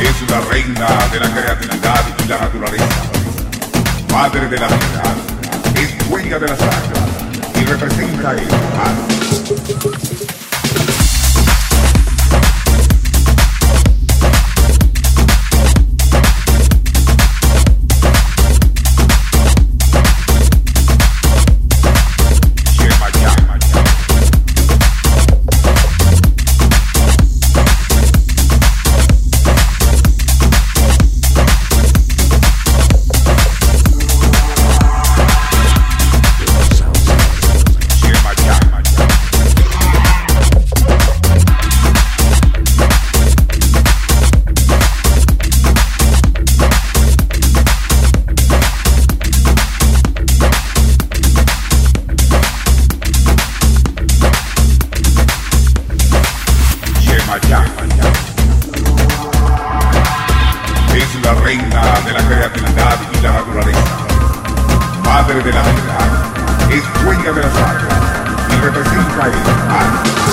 Es la reina de la creatividad y la naturaleza. Madre de la vida. Es dueña de la sangre y representa el mar. Yemayá. Es la reina de la creatividad y la naturaleza. Madre de la vida. Es dueña de las aguas y representa el mar.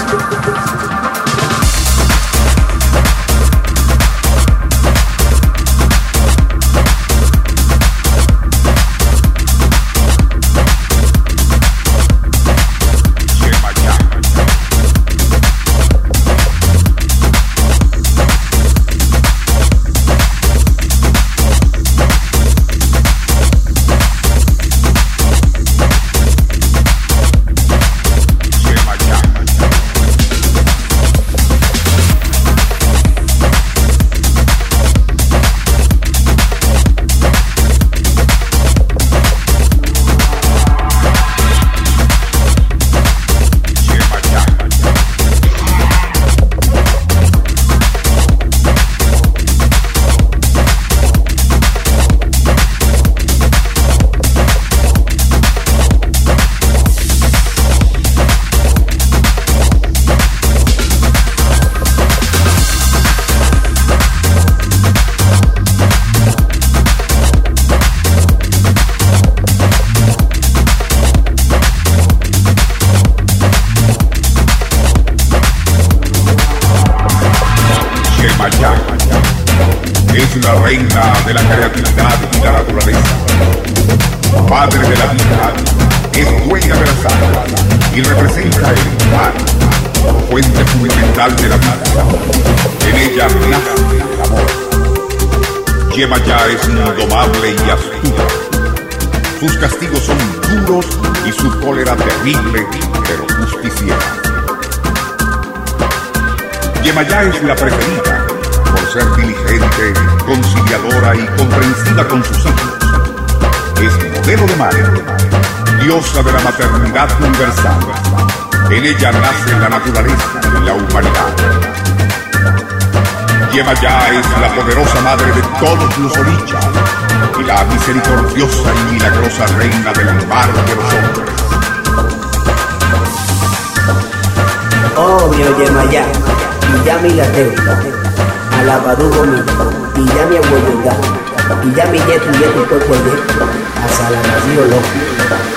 Es la reina de la creatividad y la naturaleza. Madre de la vida. Es dueña de las aguas y representa el mar. Fuente fundamental de la vida. En ella nace el amor. Yemayá es indomable y astuta. Sus castigos son duros y su cólera terrible, pero justiciera. Yemayá es la preferida ser diligente, conciliadora y comprensiva con sus hijos. Es modelo de madre, diosa de la maternidad universal. En ella nace la naturaleza y la humanidad. Yemayá es la poderosa madre de todos los orichas y la misericordiosa y milagrosa reina del mar de los hombres. Oh, mi Yemayá, y ya mi lateo, alabadugo mi, ya mi abuelita, y ya mi yetu yetu cuerpo yetu, hasta la nacido loco.